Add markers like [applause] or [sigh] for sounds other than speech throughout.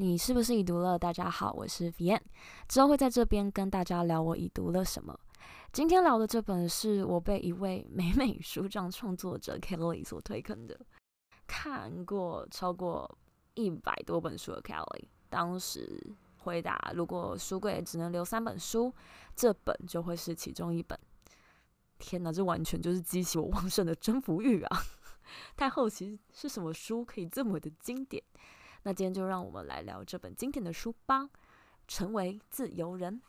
你是不是已读了？大家好，我是 Vian，之后会在这边跟大家聊我已读了什么。今天聊的这本是我被一位美美书帐创作者 Kelly 所推坑的，看过超过一百多本书的 Kelly，当时回答：如果书柜只能留三本书，这本就会是其中一本。天哪，这完全就是激起我旺盛的征服欲啊！[laughs] 太好奇是什么书可以这么的经典。那今天就让我们来聊这本经典的书吧，《成为自由人》。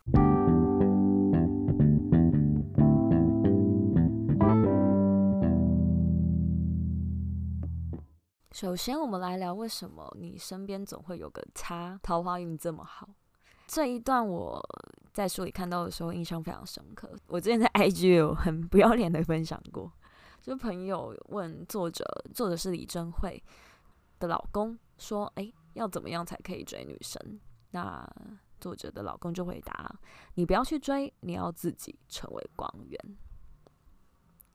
首先，我们来聊为什么你身边总会有个他，桃花运这么好。这一段我在书里看到的时候，印象非常深刻。我之前在 IG 有很不要脸的分享过，就朋友问作者，作者是李贞慧的老公。说，哎，要怎么样才可以追女生？那作者的老公就回答：你不要去追，你要自己成为光源。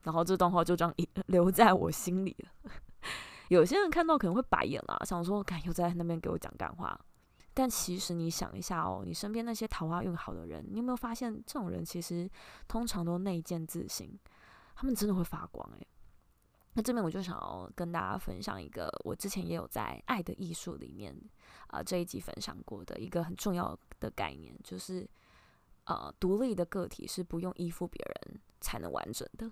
然后这段话就这样 [laughs] 留在我心里了。[laughs] 有些人看到可能会白眼啦，想说，敢，又在那边给我讲干话。但其实你想一下哦，你身边那些桃花运好的人，你有没有发现，这种人其实通常都内建自信，他们真的会发光诶。那这边我就想要跟大家分享一个，我之前也有在《爱的艺术》里面啊、这一集分享过的一个很重要的概念，就是呃独立的个体是不用依附别人才能完整的。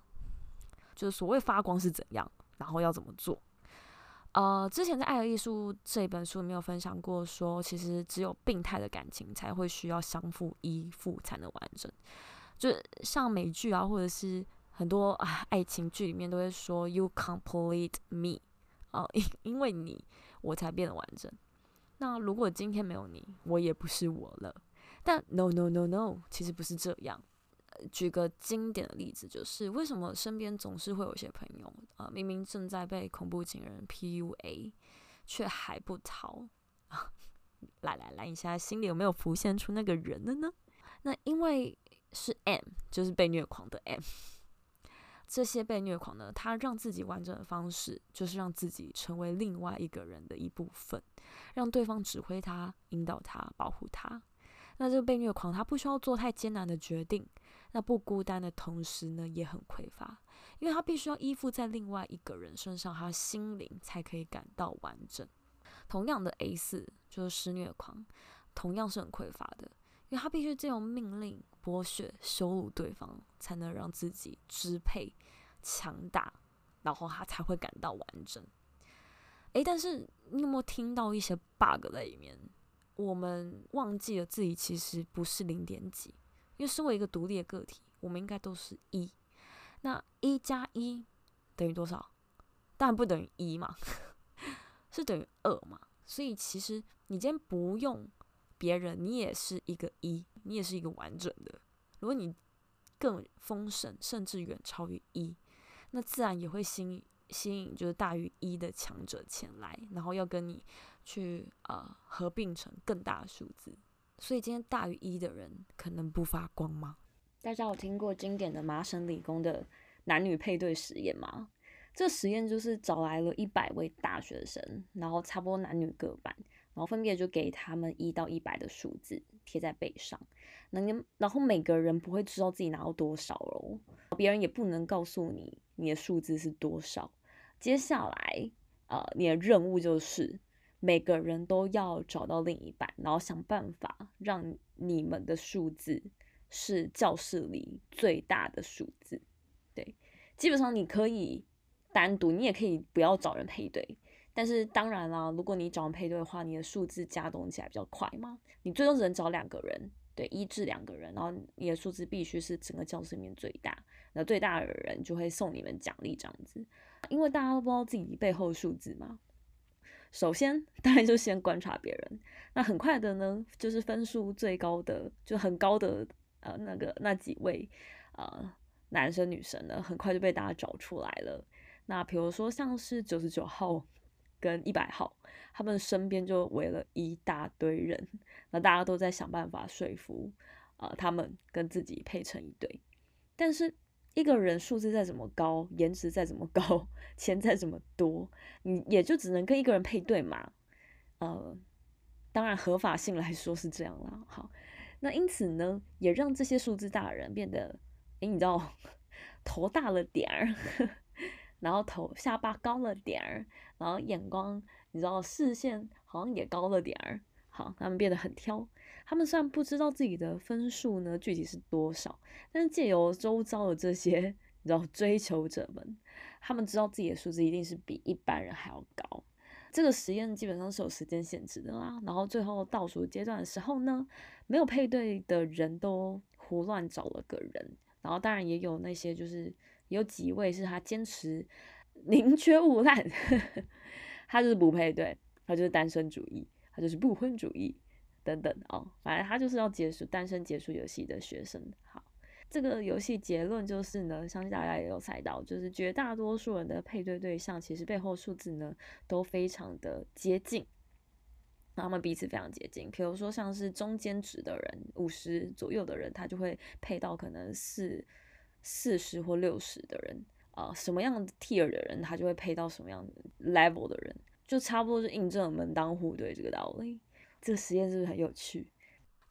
就是所谓发光是怎样，然后要怎么做？呃，之前在《爱的艺术》这本书里面有分享过说，其实只有病态的感情才会需要相互依附才能完整，就像美剧啊，或者是。很多啊，爱情剧里面都会说 “You complete me”，啊，[laughs] 因因为你我才变得完整。那如果今天没有你，我也不是我了。但 no no no no，其实不是这样。举个经典的例子，就是为什么身边总是会有些朋友啊，明明正在被恐怖情人 PUA，却还不逃 [laughs] 啊？来来来，你现在心里有没有浮现出那个人了呢？那因为是 M，就是被虐狂的 M。这些被虐狂呢，他让自己完整的方式，就是让自己成为另外一个人的一部分，让对方指挥他、引导他、保护他。那这个被虐狂，他不需要做太艰难的决定，那不孤单的同时呢，也很匮乏，因为他必须要依附在另外一个人身上，他心灵才可以感到完整。同样的 A 四就是施虐狂，同样是很匮乏的。他必须借用命令、剥削、羞辱对方，才能让自己支配、强大，然后他才会感到完整。诶，但是你有没有听到一些 bug 在里面？我们忘记了自己其实不是零点几，因为身为一个独立的个体，我们应该都是一。那一加一等于多少？当然不等于一嘛，[laughs] 是等于二嘛。所以其实你今天不用。别人，你也是一个一，你也是一个完整的。如果你更丰盛，甚至远超于一，那自然也会吸引吸引就是大于一的强者前来，然后要跟你去呃合并成更大的数字。所以今天大于一的人可能不发光吗？大家有听过经典的麻省理工的男女配对实验吗？这实验就是找来了一百位大学生，然后差不多男女各半。然后分别就给他们一到一百的数字贴在背上，那你然后每个人不会知道自己拿到多少哦，别人也不能告诉你你的数字是多少。接下来，呃，你的任务就是每个人都要找到另一半，然后想办法让你们的数字是教室里最大的数字。对，基本上你可以单独，你也可以不要找人配对。但是当然啦，如果你找人配对的话，你的数字加总起来比较快嘛。你最多只能找两个人，对，一至两个人，然后你的数字必须是整个教室里面最大，那最大的人就会送你们奖励这样子。因为大家都不知道自己背后数字嘛。首先，当然就先观察别人，那很快的呢，就是分数最高的，就很高的呃那个那几位呃男生女生呢，很快就被大家找出来了。那比如说像是九十九号。跟一百号，他们身边就围了一大堆人，那大家都在想办法说服，呃，他们跟自己配成一对。但是一个人数字再怎么高，颜值再怎么高，钱再怎么多，你也就只能跟一个人配对嘛。呃，当然合法性来说是这样啦。好，那因此呢，也让这些数字大人变得，诶，你知道，[laughs] 头大了点儿，然后头下巴高了点儿，然后眼光，你知道视线好像也高了点儿。好，他们变得很挑。他们虽然不知道自己的分数呢具体是多少，但是借由周遭的这些，你知道追求者们，他们知道自己的数字一定是比一般人还要高。这个实验基本上是有时间限制的啦。然后最后倒数阶段的时候呢，没有配对的人都胡乱找了个人。然后当然也有那些就是有几位是他坚持宁缺毋滥，[laughs] 他就是不配对，他就是单身主义。他就是不婚主义等等哦，反正他就是要结束单身结束游戏的学生。好，这个游戏结论就是呢，相信大家也有猜到，就是绝大多数人的配对对象其实背后数字呢都非常的接近，他们彼此非常接近。比如说像是中间值的人，五十左右的人，他就会配到可能是四十或六十的人啊，什么样的 tier 的人，他就会配到什么样的 level 的人。就差不多是印证门当户对这个道理。这个实验是不是很有趣？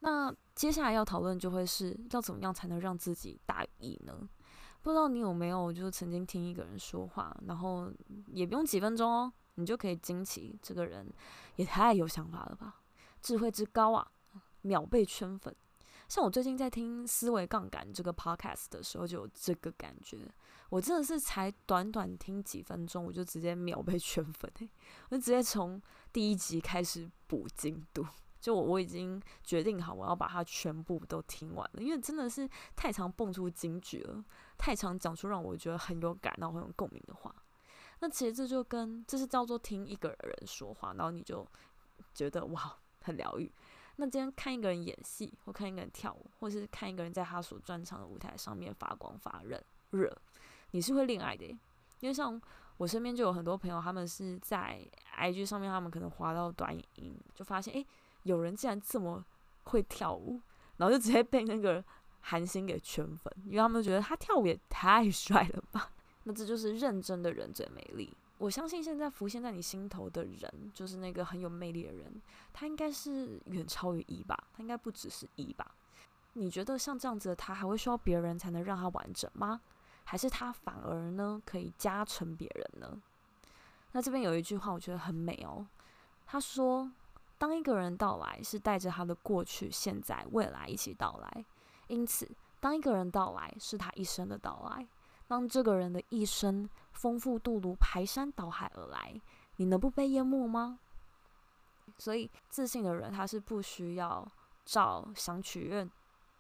那接下来要讨论就会是要怎么样才能让自己大于呢？不知道你有没有就是曾经听一个人说话，然后也不用几分钟哦，你就可以惊奇这个人也太有想法了吧，智慧之高啊，秒被圈粉。像我最近在听思维杠杆这个 podcast 的时候，就有这个感觉。我真的是才短短听几分钟，我就直接秒被圈粉，我就直接从第一集开始补进度。就我我已经决定好，我要把它全部都听完了，因为真的是太常蹦出金句了，太常讲出让我觉得很有感，然后很有共鸣的话。那其实这就跟这是叫做听一个人说话，然后你就觉得哇，很疗愈。那今天看一个人演戏，或看一个人跳舞，或是看一个人在他所专长的舞台上面发光发热热，你是会恋爱的。因为像我身边就有很多朋友，他们是在 IG 上面，他们可能滑到短影音，就发现诶，有人竟然这么会跳舞，然后就直接被那个韩星给圈粉，因为他们觉得他跳舞也太 [laughs] 帅了吧。那这就是认真的人最美丽。我相信现在浮现在你心头的人，就是那个很有魅力的人，他应该是远超于一吧？他应该不只是一吧？你觉得像这样子的他，还会需要别人才能让他完整吗？还是他反而呢可以加成别人呢？那这边有一句话我觉得很美哦，他说：“当一个人到来，是带着他的过去、现在、未来一起到来，因此，当一个人到来，是他一生的到来。当这个人的一生。”丰富度如排山倒海而来，你能不被淹没吗？所以自信的人，他是不需要照想取悦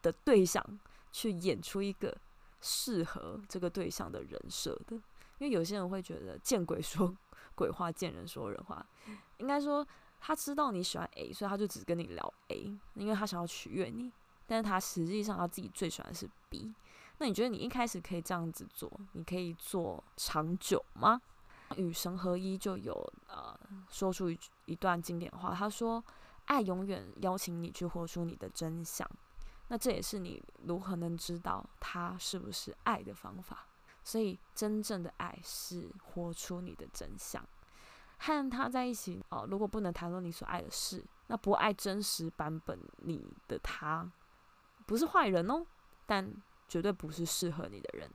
的对象去演出一个适合这个对象的人设的，因为有些人会觉得见鬼说 [laughs] 鬼话，见人说人话。应该说，他知道你喜欢 A，所以他就只跟你聊 A，因为他想要取悦你，但是他实际上他自己最喜欢的是 B。那你觉得你一开始可以这样子做，你可以做长久吗？与神合一就有呃说出一一段经典话，他说：“爱永远邀请你去活出你的真相。”那这也是你如何能知道他是不是爱的方法。所以真正的爱是活出你的真相，和他在一起哦、如果不能谈论你所爱的事，那不爱真实版本你的他，不是坏人哦，但。绝对不是适合你的人。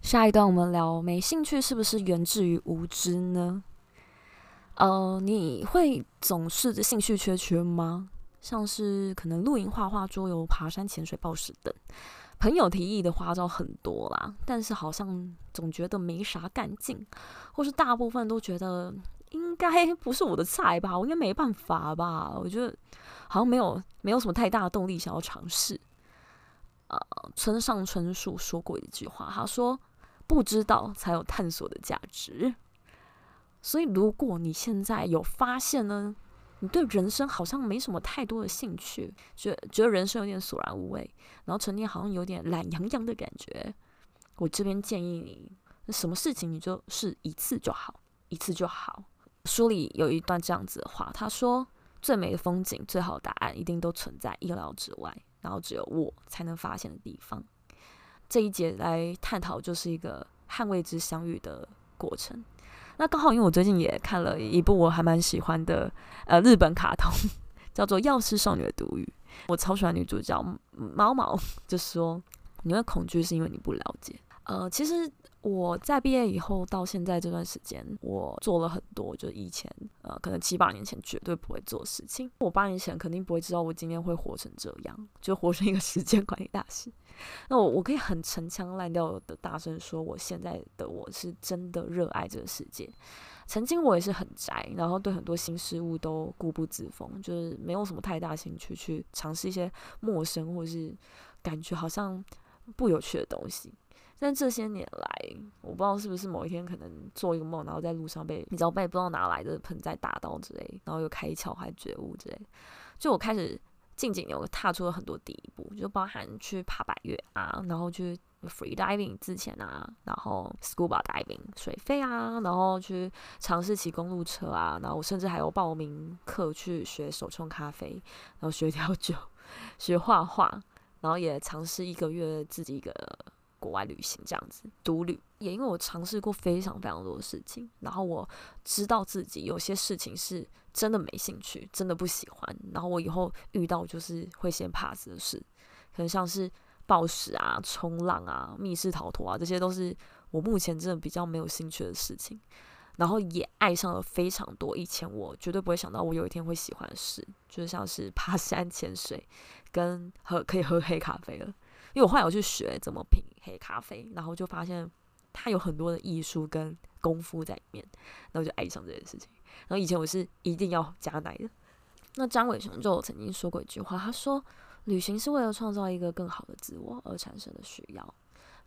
下一段我们聊，没兴趣是不是源自于无知呢？呃，你会总是兴趣缺缺吗？像是可能露营、画画、桌游、爬山、潜水、暴食等。朋友提议的花招很多啦，但是好像总觉得没啥干劲，或是大部分都觉得。该不是我的菜吧？我应该没办法吧？我觉得好像没有没有什么太大的动力想要尝试。呃，村上春树说过一句话，他说：“不知道才有探索的价值。”所以，如果你现在有发现呢，你对人生好像没什么太多的兴趣，觉觉得人生有点索然无味，然后成天好像有点懒洋洋的感觉，我这边建议你，什么事情你就试一次就好，一次就好。书里有一段这样子的话，他说：“最美的风景、最好的答案，一定都存在意料之外，然后只有我才能发现的地方。”这一节来探讨，就是一个和未知相遇的过程。那刚好因为我最近也看了一部我还蛮喜欢的呃日本卡通，叫做《药师少女的独语》。我超喜欢女主角毛毛，就说你会恐惧是因为你不了解。呃，其实。我在毕业以后到现在这段时间，我做了很多，就以前呃，可能七八年前绝对不会做的事情。我八年前肯定不会知道我今天会活成这样，就活成一个时间管理大师。那我我可以很陈腔滥调的大声说，我现在的我是真的热爱这个世界。曾经我也是很宅，然后对很多新事物都固步自封，就是没有什么太大兴趣去尝试一些陌生或是感觉好像不有趣的东西。但这些年来，我不知道是不是某一天可能做一个梦，然后在路上被你知道被不知道哪来的盆栽打到之类，然后又开窍还觉悟之类，就我开始近几年我踏出了很多第一步，就包含去爬百岳啊，然后去 free diving 之前啊，然后 scuba diving 水肺啊，然后去尝试骑公路车啊，然后我甚至还有报名课去学手冲咖啡，然后学调酒，[laughs] 学画画，然后也尝试一个月自己一个。国外旅行这样子独旅，也因为我尝试过非常非常多的事情，然后我知道自己有些事情是真的没兴趣，真的不喜欢，然后我以后遇到就是会先 pass 的事，可能像是暴食啊、冲浪啊、密室逃脱啊，这些都是我目前真的比较没有兴趣的事情，然后也爱上了非常多以前我绝对不会想到我有一天会喜欢的事，就是像是爬山、潜水，跟喝可以喝黑咖啡了。因为我后来有去学怎么品黑咖啡，然后就发现它有很多的艺术跟功夫在里面，然后就爱上这件事情。然后以前我是一定要加奶的。那张伟雄就曾经说过一句话，他说：“旅行是为了创造一个更好的自我而产生的需要，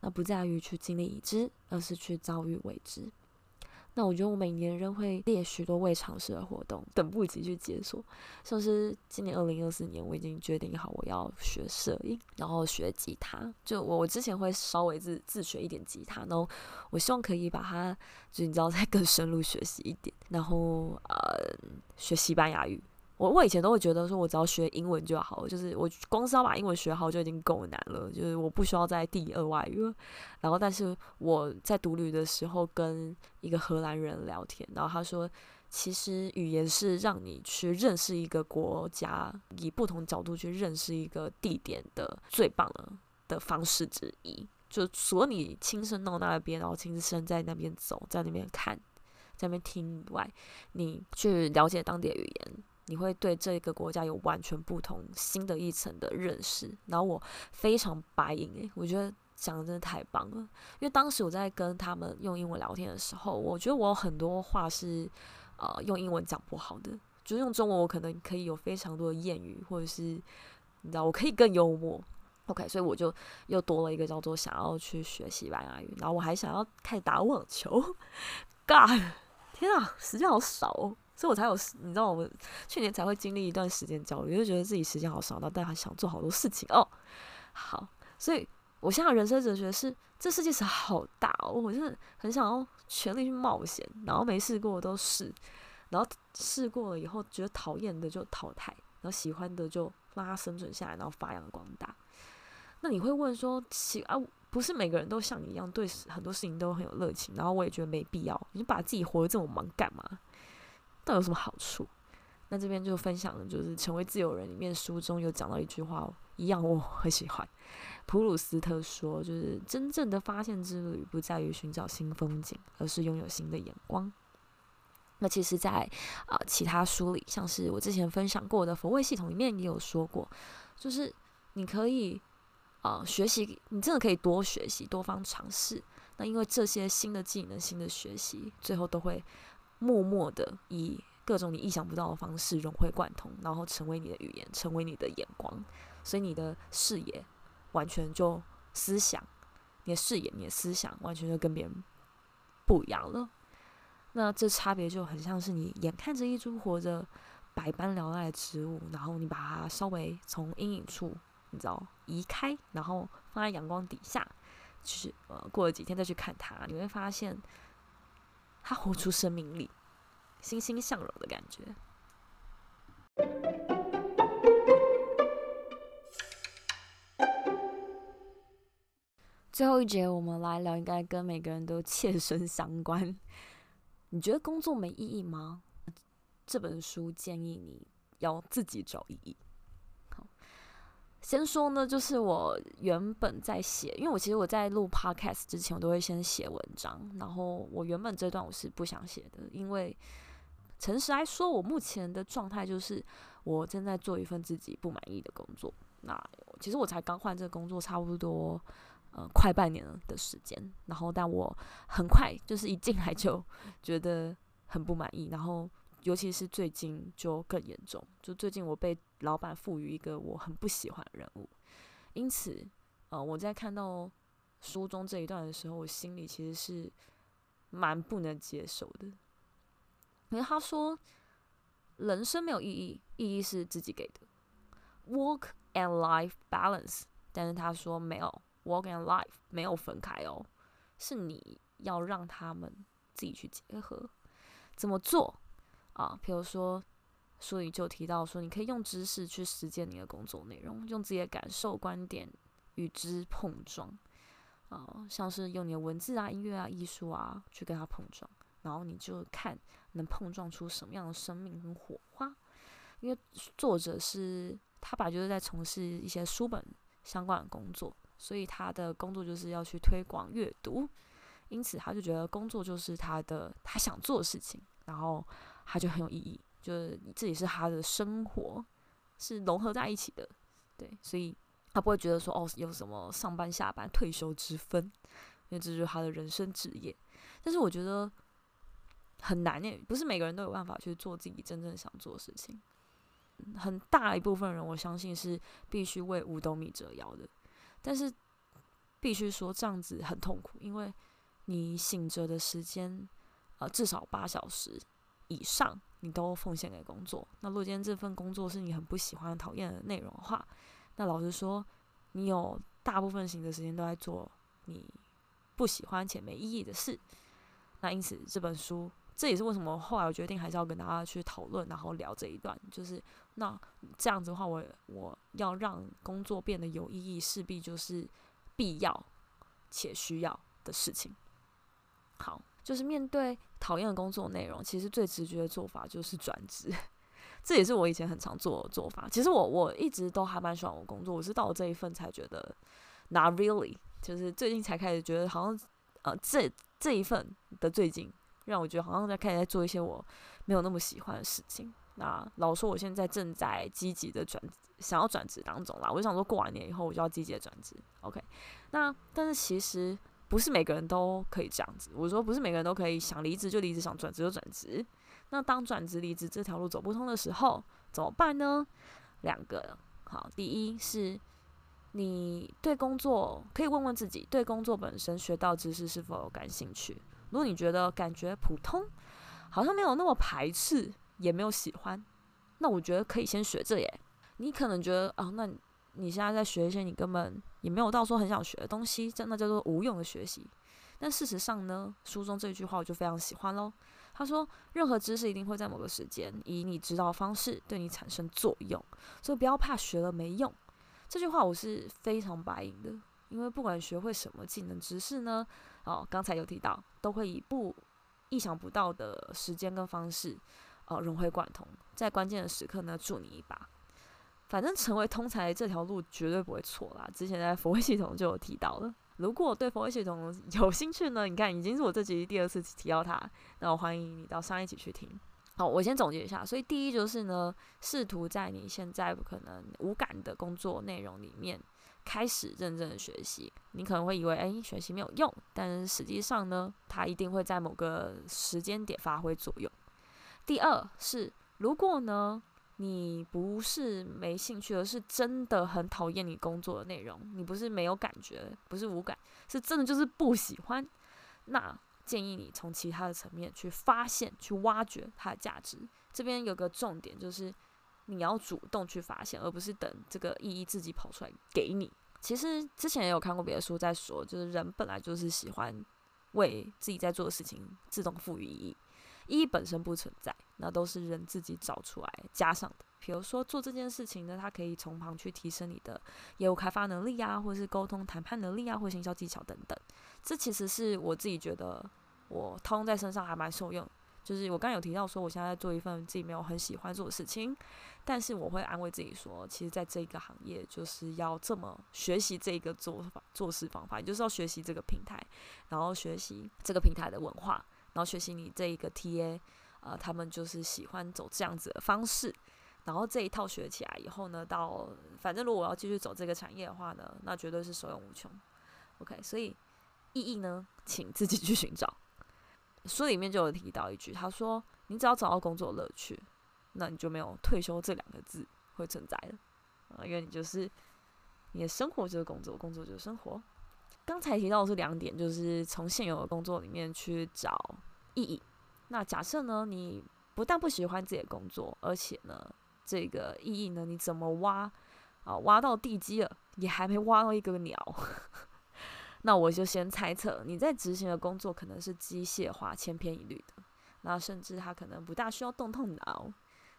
那不在于去经历已知，而是去遭遇未知。”那我觉得我每年仍会列许多未尝试的活动，等不及去解锁。像是今年二零二四年，我已经决定好我要学摄影，然后学吉他。就我我之前会稍微自自学一点吉他，然后我希望可以把它，就你知道再更深入学习一点，然后呃学西班牙语。我我以前都会觉得说，我只要学英文就好，就是我光是要把英文学好就已经够难了，就是我不需要再第二外语。然后，但是我在独旅的时候跟一个荷兰人聊天，然后他说，其实语言是让你去认识一个国家，以不同角度去认识一个地点的最棒的的方式之一。就除了你亲身到那边，然后亲身在那边走，在那边看，在那边听以外，你去了解当地的语言。你会对这个国家有完全不同、新的一层的认识。然后我非常白银诶，我觉得讲的真的太棒了。因为当时我在跟他们用英文聊天的时候，我觉得我有很多话是呃用英文讲不好的，就是用中文我可能可以有非常多的谚语，或者是你知道我可以更幽默。OK，所以我就又多了一个叫做想要去学西班牙语，然后我还想要开始打网球。[laughs] God，天啊，时间好少哦。所以我才有，你知道，我们去年才会经历一段时间焦虑，就觉得自己时间好少，然后但还想做好多事情哦。好，所以我现在人生哲学是：这世界是好大哦，我真的很想要全力去冒险，然后没试过都试，然后试过了以后觉得讨厌的就淘汰，然后喜欢的就让它生存下来，然后发扬光大。那你会问说，其啊，不是每个人都像你一样对很多事情都很有热情，然后我也觉得没必要，你把自己活得这么忙干嘛？那有什么好处？那这边就分享的就是《成为自由人》里面书中有讲到一句话，一样我很喜欢。普鲁斯特说：“就是真正的发现之旅，不在于寻找新风景，而是拥有新的眼光。”那其实在，啊其他书里，像是我之前分享过的佛位系统里面也有说过，就是你可以啊、学习，你真的可以多学习，多方尝试。那因为这些新的技能、新的学习，最后都会。默默的以各种你意想不到的方式融会贯通，然后成为你的语言，成为你的眼光，所以你的视野完全就思想，你的视野、你的思想完全就跟别人不一样了。那这差别就很像是你眼看着一株活着百般缭乱的植物，然后你把它稍微从阴影处你知道移开，然后放在阳光底下，就是呃过了几天再去看它，你会发现。他活出生命力，欣欣向荣的感觉。最后一节，我们来聊，应该跟每个人都切身相关。你觉得工作没意义吗？这本书建议你要自己找意义。先说呢，就是我原本在写，因为我其实我在录 podcast 之前，我都会先写文章。然后我原本这段我是不想写的，因为诚实来说，我目前的状态就是我正在做一份自己不满意的工作。那其实我才刚换这个工作，差不多呃快半年的时间。然后，但我很快就是一进来就觉得很不满意，然后。尤其是最近就更严重，就最近我被老板赋予一个我很不喜欢的任务，因此，呃，我在看到书中这一段的时候，我心里其实是蛮不能接受的。因为他说，人生没有意义，意义是自己给的，work and life balance。但是他说没有，work and life 没有分开哦，是你要让他们自己去结合，怎么做？啊，比如说书里就提到说，你可以用知识去实践你的工作内容，用自己的感受、观点与之碰撞，啊，像是用你的文字啊、音乐啊、艺术啊去跟它碰撞，然后你就看能碰撞出什么样的生命跟火花。因为作者是他本来就是在从事一些书本相关的工作，所以他的工作就是要去推广阅读，因此他就觉得工作就是他的他想做的事情，然后。他就很有意义，就是这也是他的生活是融合在一起的，对，所以他不会觉得说哦有什么上班下班退休之分，因为这就是他的人生职业。但是我觉得很难耶，不是每个人都有办法去做自己真正想做的事情。很大一部分人，我相信是必须为五斗米折腰的，但是必须说这样子很痛苦，因为你醒着的时间呃至少八小时。以上你都奉献给工作，那如果今天这份工作是你很不喜欢、讨厌的内容的话，那老实说，你有大部分醒的时间都在做你不喜欢且没意义的事。那因此这本书，这也是为什么后来我决定还是要跟大家去讨论，然后聊这一段，就是那这样子的话，我我要让工作变得有意义，势必就是必要且需要的事情。好。就是面对讨厌的工作内容，其实最直觉的做法就是转职，[laughs] 这也是我以前很常做的做法。其实我我一直都还蛮喜欢我工作，我是到了这一份才觉得 not really，就是最近才开始觉得好像呃这这一份的最近让我觉得好像在开始在做一些我没有那么喜欢的事情。那老说，我现在正在积极的转想要转职当中啦，我就想说过完年以后我就要积极的转职。OK，那但是其实。不是每个人都可以这样子。我说不是每个人都可以想离职就离职，想转职就转职。那当转职离职这条路走不通的时候，怎么办呢？两个，好，第一是你对工作可以问问自己，对工作本身学到知识是否有感兴趣。如果你觉得感觉普通，好像没有那么排斥，也没有喜欢，那我觉得可以先学这耶。你可能觉得啊，那你现在在学一些你根本。也没有到说很想学的东西，真的叫做无用的学习。但事实上呢，书中这句话我就非常喜欢喽。他说：“任何知识一定会在某个时间以你知道的方式对你产生作用，所以不要怕学了没用。”这句话我是非常白银的，因为不管学会什么技能知识呢，哦，刚才有提到，都会以不意想不到的时间跟方式，哦，融会贯通，在关键的时刻呢，助你一把。反正成为通才这条路绝对不会错啦。之前在佛威系统就有提到了。如果对佛威系统有兴趣呢，你看已经是我这集第二次提到它，那我欢迎你到上一集去听。好，我先总结一下。所以第一就是呢，试图在你现在不可能无感的工作内容里面开始认真的学习。你可能会以为，诶，学习没有用，但是实际上呢，它一定会在某个时间点发挥作用。第二是，如果呢，你不是没兴趣，而是真的很讨厌你工作的内容。你不是没有感觉，不是无感，是真的就是不喜欢。那建议你从其他的层面去发现、去挖掘它的价值。这边有个重点，就是你要主动去发现，而不是等这个意义自己跑出来给你。其实之前也有看过别的书在说，就是人本来就是喜欢为自己在做的事情自动赋予意义。意义本身不存在，那都是人自己找出来加上的。比如说做这件事情呢，它可以从旁去提升你的业务开发能力啊，或者是沟通谈判能力啊，或行销技巧等等。这其实是我自己觉得我套用在身上还蛮受用。就是我刚有提到说，我现在在做一份自己没有很喜欢做的事情，但是我会安慰自己说，其实在这个行业就是要这么学习这个做法做事方法，也就是要学习这个平台，然后学习这个平台的文化，然后学习你这一个 TA，呃，他们就是喜欢走这样子的方式。然后这一套学起来以后呢，到反正如果我要继续走这个产业的话呢，那绝对是受用无穷。OK，所以意义呢，请自己去寻找。书里面就有提到一句，他说：“你只要找到工作乐趣，那你就没有退休这两个字会存在了啊，因为你就是你的生活就是工作，工作就是生活。”刚才提到的是两点，就是从现有的工作里面去找意义。那假设呢，你不但不喜欢自己的工作，而且呢，这个意义呢？你怎么挖啊？挖到地基了，也还没挖到一个鸟。[laughs] 那我就先猜测，你在执行的工作可能是机械化、千篇一律的。那甚至他可能不大需要动动脑，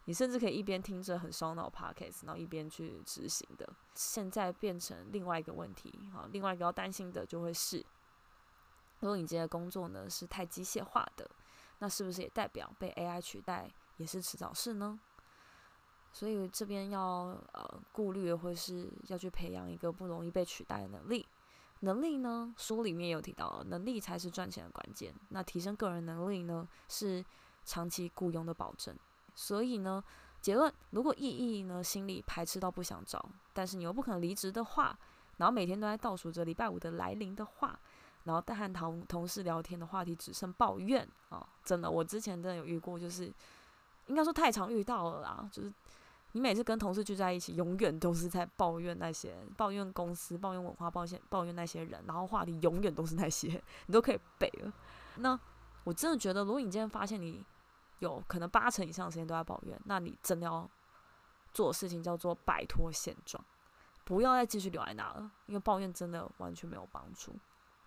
你甚至可以一边听着很烧脑 podcast，然后一边去执行的。现在变成另外一个问题啊，另外一个要担心的就会是，如果你今天的工作呢是太机械化的，那是不是也代表被 AI 取代也是迟早事呢？所以这边要呃顾虑的，或是要去培养一个不容易被取代的能力。能力呢，书里面有提到，能力才是赚钱的关键。那提升个人能力呢，是长期雇佣的保证。所以呢，结论：如果意义呢，心里排斥到不想找，但是你又不可能离职的话，然后每天都在倒数着礼拜五的来临的话，然后但和同同事聊天的话题只剩抱怨啊、真的，我之前真的有遇过，就是应该说太常遇到了啦，就是。你每次跟同事聚在一起，永远都是在抱怨那些，抱怨公司，抱怨文化，抱怨抱怨那些人，然后话题永远都是那些，你都可以背了。那我真的觉得，如果你今天发现你有可能八成以上的时间都在抱怨，那你真的要做的事情叫做摆脱现状，不要再继续留在那了，因为抱怨真的完全没有帮助，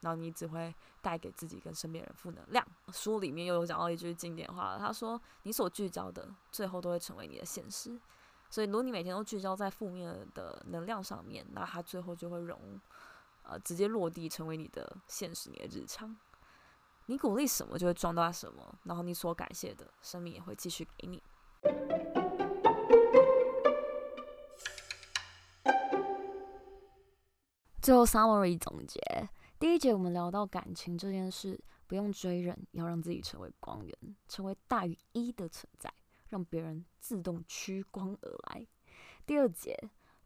然后你只会带给自己跟身边人负能量。书里面又有讲到一句经典话，他说：“你所聚焦的，最后都会成为你的现实。”所以，如果你每天都聚焦在负面的能量上面，那它最后就会融，呃，直接落地成为你的现实，你的日常。你鼓励什么，就会撞到什么，然后你所感谢的，生命也会继续给你。最后，summary 总结：第一节我们聊到感情这件事，不用追人，要让自己成为光源，成为大于一的存在。让别人自动趋光而来。第二节，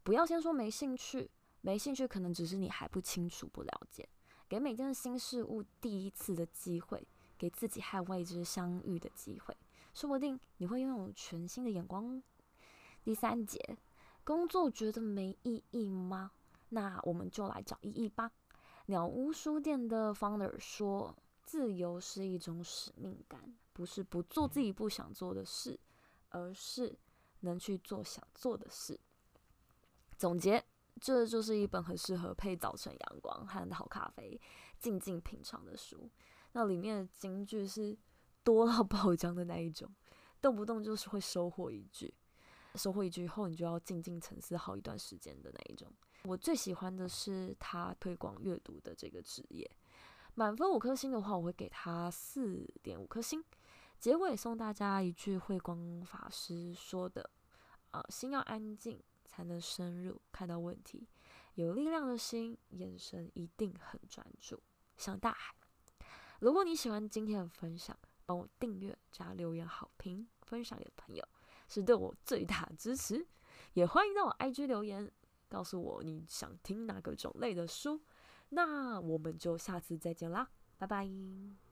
不要先说没兴趣，没兴趣可能只是你还不清楚、不了解。给每件新事物第一次的机会，给自己和未知相遇的机会，说不定你会拥有全新的眼光。第三节，工作觉得没意义吗？那我们就来找意义吧。鸟屋书店的 founder 说：“自由是一种使命感，不是不做自己不想做的事。”而是能去做想做的事。总结，这就是一本很适合配早晨阳光和好咖啡，静静品尝的书。那里面的金句是多到爆浆的那一种，动不动就是会收获一句，收获一句后，你就要静静沉思好一段时间的那一种。我最喜欢的是他推广阅读的这个职业。满分五颗星的话，我会给他四点五颗星。结尾送大家一句慧光法师说的：“啊、心要安静，才能深入看到问题。有力量的心，眼神一定很专注，像大海。”如果你喜欢今天的分享，帮我订阅加留言好评，分享给朋友，是对我最大的支持。也欢迎到我 IG 留言，告诉我你想听哪个种类的书。那我们就下次再见啦，拜拜。